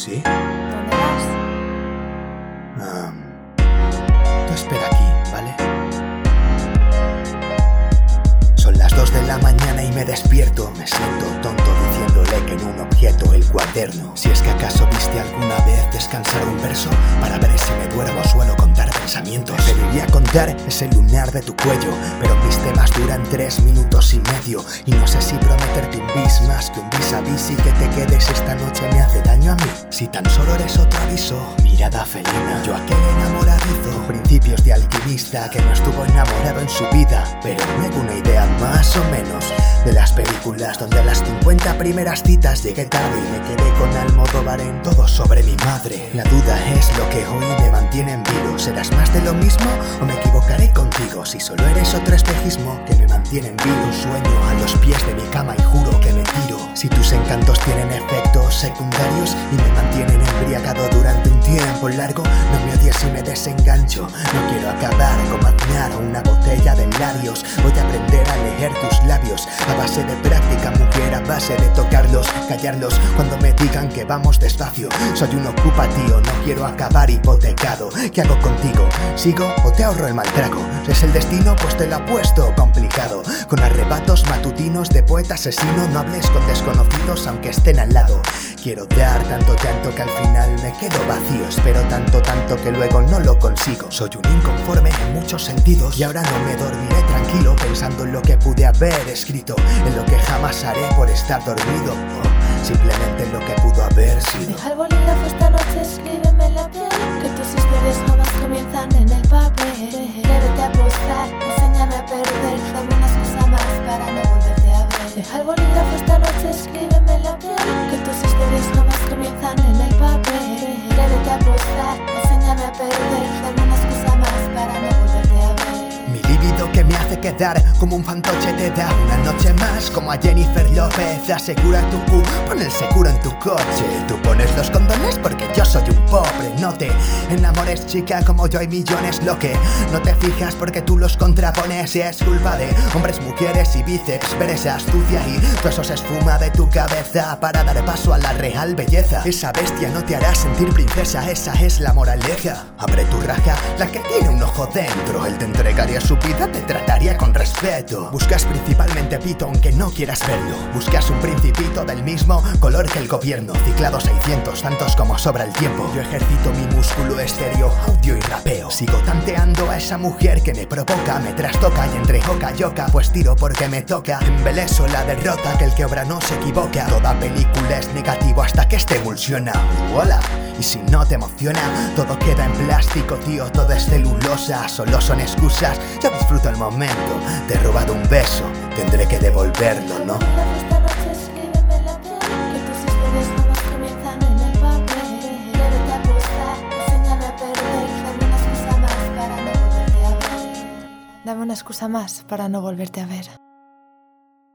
¿Sí? ¿Dónde vas? Ah, tú espera aquí, ¿vale? Son las 2 de la mañana y me despierto. Me siento tonto diciéndole que en un objeto el cuaderno. Si es que acaso viste alguna vez descansar un verso para ver si me duermo suelo pensamientos. Preferiría contar ese lunar de tu cuello, pero mis temas duran tres minutos y medio. Y no sé si prometerte un bis más que un vis a vis y que te quedes esta noche me hace daño a mí. Si tan solo eres otro aviso, mirada felina. Yo aquel enamoradizo, principios de alquimista que no estuvo enamorado en su vida, pero luego una idea más o menos de las películas donde a las 50 primeras citas llegué tarde y me quedé con Almodóvar en todo sobre mi madre. La duda es lo que hoy me mantiene en vivo. ¿Serás más de lo mismo o me equivocaré contigo? Si solo eres otro espejismo que me mantiene en vivo, sueño a los pies de mi cama y juro que me tiro. Si tus encantos tienen efectos secundarios y me mantienen embriagado durante un tiempo largo, no me odies si me desengancho. No quiero acabar como aznar una botella de labios. Voy a aprender a leer tus labios a base de práctica, mujer, a base de tocarlos, callarlos cuando me digan que vamos despacio. Soy un ocupa tío, no quiero acabar hipotecado. ¿Qué hago contigo? ¿Sigo o te ahorro el mal trago? ¿Es el destino? Pues te lo apuesto complicado. Con arrebatos matutinos de poeta asesino, no hables con desconocidos aunque estén al lado. Quiero dar tanto, tanto que al final me quedo vacío. Espero tanto, tanto que luego no lo consigo. Soy un inconforme sentidos y ahora no me dormiré tranquilo pensando en lo que pude haber escrito, en lo que jamás haré por estar dormido. simplemente en lo que pudo haber sido. Quedar como un fantoche te da una noche más como a Jennifer López asegura tu cu, pon el seguro en tu coche. Tú pones los condones porque yo soy un pobre no te enamores chica como yo hay millones. Lo que no te fijas porque tú los contrapones. Y es culpa de hombres mujeres y bíceps. Ver esa astucia y todo eso se esfuma de tu cabeza para dar paso a la real belleza. Esa bestia no te hará sentir princesa. Esa es la moraleja. Abre tu raja la que tiene un ojo dentro. Él te entregaría su vida te trataría con respeto. Buscas principalmente pito aunque no quieras verlo. Buscas un principito del mismo color que el gobierno. Ciclado 600 tantos como sobra el tiempo. Yo ejercito mi músculo estéreo audio y rapeo. Sigo tanteando a esa mujer que me provoca me trastoca y entre joca y oca pues tiro porque me toca. Embeleso la derrota que el que obra no se equivoca. Toda película es negativo hasta que este emulsiona hola y si no te emociona, todo queda en plástico, tío, todo es celulosa, solo son excusas, yo disfruto el momento, te he robado un beso, tendré que devolverlo, ¿no? Dame una excusa más para no volverte a ver